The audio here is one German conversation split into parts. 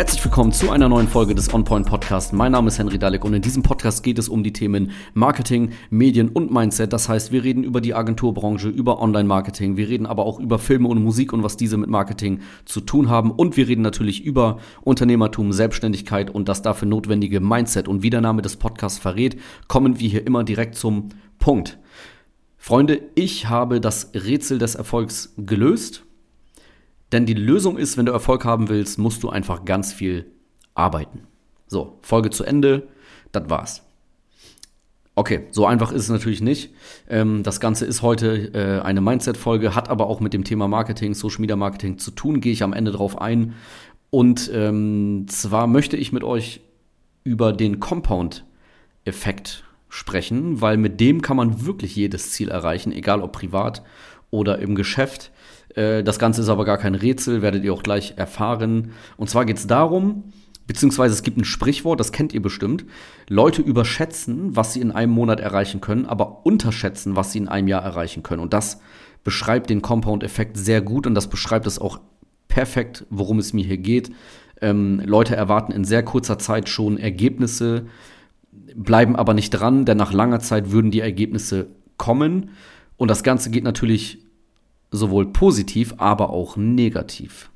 Herzlich willkommen zu einer neuen Folge des OnPoint Podcast. Mein Name ist Henry Dalek und in diesem Podcast geht es um die Themen Marketing, Medien und Mindset. Das heißt, wir reden über die Agenturbranche, über Online-Marketing, wir reden aber auch über Filme und Musik und was diese mit Marketing zu tun haben und wir reden natürlich über Unternehmertum, Selbstständigkeit und das dafür notwendige Mindset. Und wie der Name des Podcasts verrät, kommen wir hier immer direkt zum Punkt. Freunde, ich habe das Rätsel des Erfolgs gelöst denn die Lösung ist, wenn du Erfolg haben willst, musst du einfach ganz viel arbeiten. So, Folge zu Ende, das war's. Okay, so einfach ist es natürlich nicht. Ähm, das Ganze ist heute äh, eine Mindset-Folge, hat aber auch mit dem Thema Marketing, Social Media Marketing zu tun, gehe ich am Ende drauf ein. Und ähm, zwar möchte ich mit euch über den Compound-Effekt sprechen, weil mit dem kann man wirklich jedes Ziel erreichen, egal ob privat oder im Geschäft. Äh, das Ganze ist aber gar kein Rätsel, werdet ihr auch gleich erfahren. Und zwar geht es darum, beziehungsweise es gibt ein Sprichwort, das kennt ihr bestimmt. Leute überschätzen, was sie in einem Monat erreichen können, aber unterschätzen, was sie in einem Jahr erreichen können. Und das beschreibt den Compound-Effekt sehr gut und das beschreibt es auch perfekt, worum es mir hier geht. Ähm, Leute erwarten in sehr kurzer Zeit schon Ergebnisse, bleiben aber nicht dran, denn nach langer Zeit würden die Ergebnisse kommen. Und das Ganze geht natürlich sowohl positiv, aber auch negativ.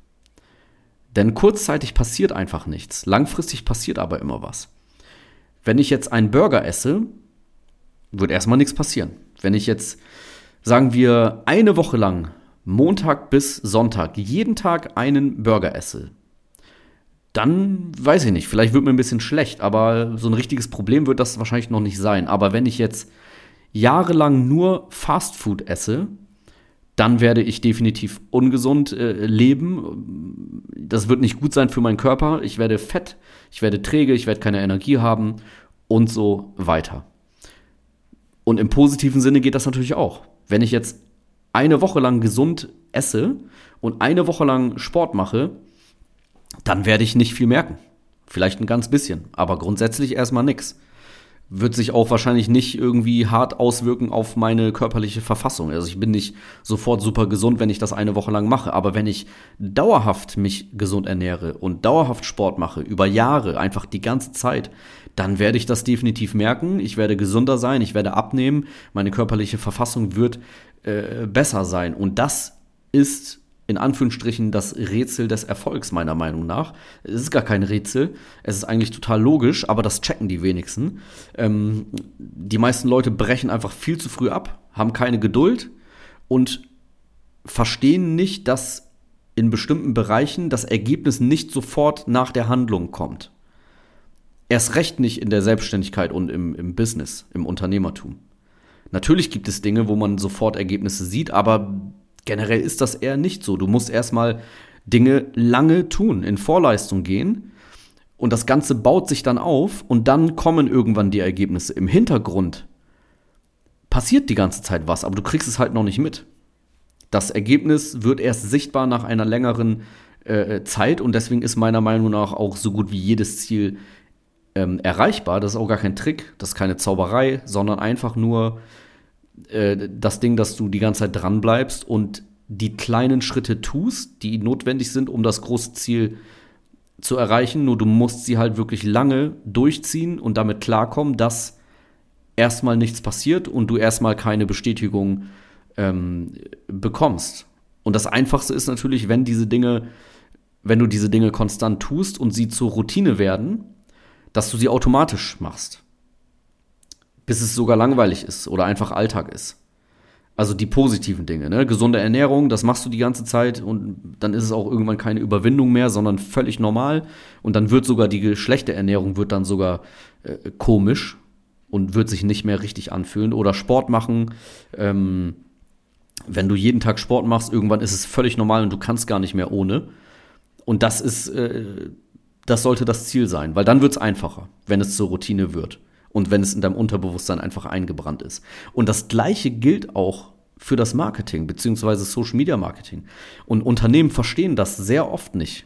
Denn kurzzeitig passiert einfach nichts, langfristig passiert aber immer was. Wenn ich jetzt einen Burger esse, wird erstmal nichts passieren. Wenn ich jetzt, sagen wir, eine Woche lang, Montag bis Sonntag, jeden Tag einen Burger esse, dann weiß ich nicht, vielleicht wird mir ein bisschen schlecht, aber so ein richtiges Problem wird das wahrscheinlich noch nicht sein. Aber wenn ich jetzt jahrelang nur Fastfood esse, dann werde ich definitiv ungesund äh, leben. Das wird nicht gut sein für meinen Körper. Ich werde fett, ich werde träge, ich werde keine Energie haben und so weiter. Und im positiven Sinne geht das natürlich auch. Wenn ich jetzt eine Woche lang gesund esse und eine Woche lang Sport mache, dann werde ich nicht viel merken. Vielleicht ein ganz bisschen, aber grundsätzlich erstmal nichts wird sich auch wahrscheinlich nicht irgendwie hart auswirken auf meine körperliche Verfassung. Also ich bin nicht sofort super gesund, wenn ich das eine Woche lang mache. Aber wenn ich dauerhaft mich gesund ernähre und dauerhaft Sport mache, über Jahre, einfach die ganze Zeit, dann werde ich das definitiv merken. Ich werde gesünder sein, ich werde abnehmen, meine körperliche Verfassung wird äh, besser sein. Und das ist in Anführungsstrichen das Rätsel des Erfolgs, meiner Meinung nach. Es ist gar kein Rätsel, es ist eigentlich total logisch, aber das checken die wenigsten. Ähm, die meisten Leute brechen einfach viel zu früh ab, haben keine Geduld und verstehen nicht, dass in bestimmten Bereichen das Ergebnis nicht sofort nach der Handlung kommt. Erst recht nicht in der Selbstständigkeit und im, im Business, im Unternehmertum. Natürlich gibt es Dinge, wo man sofort Ergebnisse sieht, aber Generell ist das eher nicht so. Du musst erstmal Dinge lange tun, in Vorleistung gehen. Und das Ganze baut sich dann auf und dann kommen irgendwann die Ergebnisse. Im Hintergrund passiert die ganze Zeit was, aber du kriegst es halt noch nicht mit. Das Ergebnis wird erst sichtbar nach einer längeren äh, Zeit und deswegen ist meiner Meinung nach auch so gut wie jedes Ziel ähm, erreichbar. Das ist auch gar kein Trick, das ist keine Zauberei, sondern einfach nur äh, das Ding, dass du die ganze Zeit dran bleibst und die kleinen Schritte tust, die notwendig sind, um das große Ziel zu erreichen. Nur du musst sie halt wirklich lange durchziehen und damit klarkommen, dass erstmal nichts passiert und du erstmal keine Bestätigung ähm, bekommst. Und das Einfachste ist natürlich, wenn diese Dinge, wenn du diese Dinge konstant tust und sie zur Routine werden, dass du sie automatisch machst bis es sogar langweilig ist oder einfach Alltag ist. Also die positiven Dinge, ne? Gesunde Ernährung, das machst du die ganze Zeit und dann ist es auch irgendwann keine Überwindung mehr, sondern völlig normal. Und dann wird sogar die schlechte Ernährung wird dann sogar äh, komisch und wird sich nicht mehr richtig anfühlen. Oder Sport machen. Ähm, wenn du jeden Tag Sport machst, irgendwann ist es völlig normal und du kannst gar nicht mehr ohne. Und das ist, äh, das sollte das Ziel sein, weil dann wird es einfacher, wenn es zur Routine wird und wenn es in deinem Unterbewusstsein einfach eingebrannt ist. Und das Gleiche gilt auch für das Marketing beziehungsweise Social Media Marketing. Und Unternehmen verstehen das sehr oft nicht.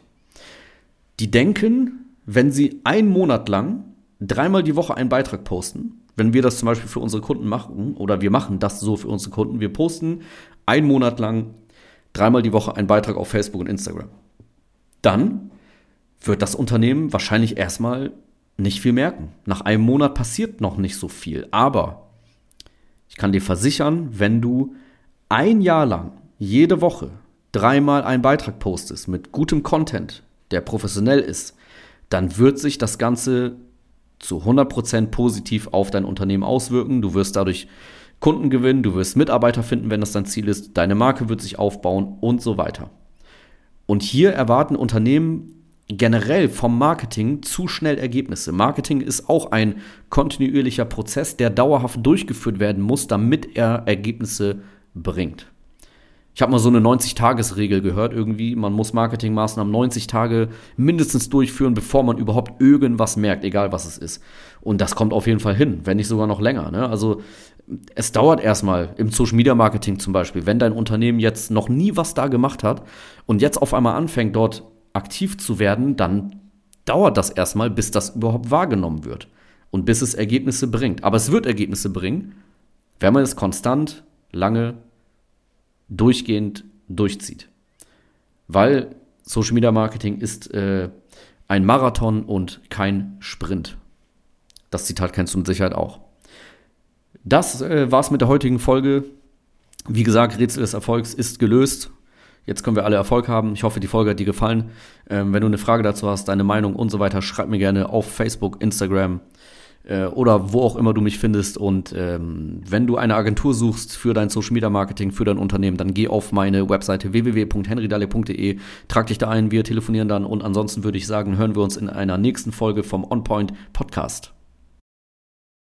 Die denken, wenn sie einen Monat lang dreimal die Woche einen Beitrag posten, wenn wir das zum Beispiel für unsere Kunden machen, oder wir machen das so für unsere Kunden, wir posten einen Monat lang dreimal die Woche einen Beitrag auf Facebook und Instagram. Dann wird das Unternehmen wahrscheinlich erstmal nicht viel merken. Nach einem Monat passiert noch nicht so viel. Aber ich kann dir versichern, wenn du ein Jahr lang jede Woche dreimal einen Beitrag postest mit gutem Content, der professionell ist, dann wird sich das Ganze zu 100% positiv auf dein Unternehmen auswirken. Du wirst dadurch Kunden gewinnen, du wirst Mitarbeiter finden, wenn das dein Ziel ist, deine Marke wird sich aufbauen und so weiter. Und hier erwarten Unternehmen generell vom Marketing zu schnell Ergebnisse. Marketing ist auch ein kontinuierlicher Prozess, der dauerhaft durchgeführt werden muss, damit er Ergebnisse bringt. Ich habe mal so eine 90-Tages-Regel gehört, irgendwie, man muss Marketingmaßnahmen 90 Tage mindestens durchführen, bevor man überhaupt irgendwas merkt, egal was es ist. Und das kommt auf jeden Fall hin, wenn nicht sogar noch länger. Ne? Also es dauert erstmal im Social Media Marketing zum Beispiel, wenn dein Unternehmen jetzt noch nie was da gemacht hat und jetzt auf einmal anfängt, dort aktiv zu werden, dann dauert das erstmal, bis das überhaupt wahrgenommen wird und bis es Ergebnisse bringt. Aber es wird Ergebnisse bringen, wenn man es konstant, lange, durchgehend durchzieht. Weil Social Media Marketing ist äh, ein Marathon und kein Sprint. Das Zitat kennst du mit Sicherheit auch. Das äh, war's mit der heutigen Folge. Wie gesagt, Rätsel des Erfolgs ist gelöst. Jetzt können wir alle Erfolg haben. Ich hoffe, die Folge hat dir gefallen. Ähm, wenn du eine Frage dazu hast, deine Meinung und so weiter, schreib mir gerne auf Facebook, Instagram äh, oder wo auch immer du mich findest. Und ähm, wenn du eine Agentur suchst für dein Social Media Marketing, für dein Unternehmen, dann geh auf meine Webseite www.henrydale.de, trag dich da ein, wir telefonieren dann und ansonsten würde ich sagen, hören wir uns in einer nächsten Folge vom OnPoint Podcast.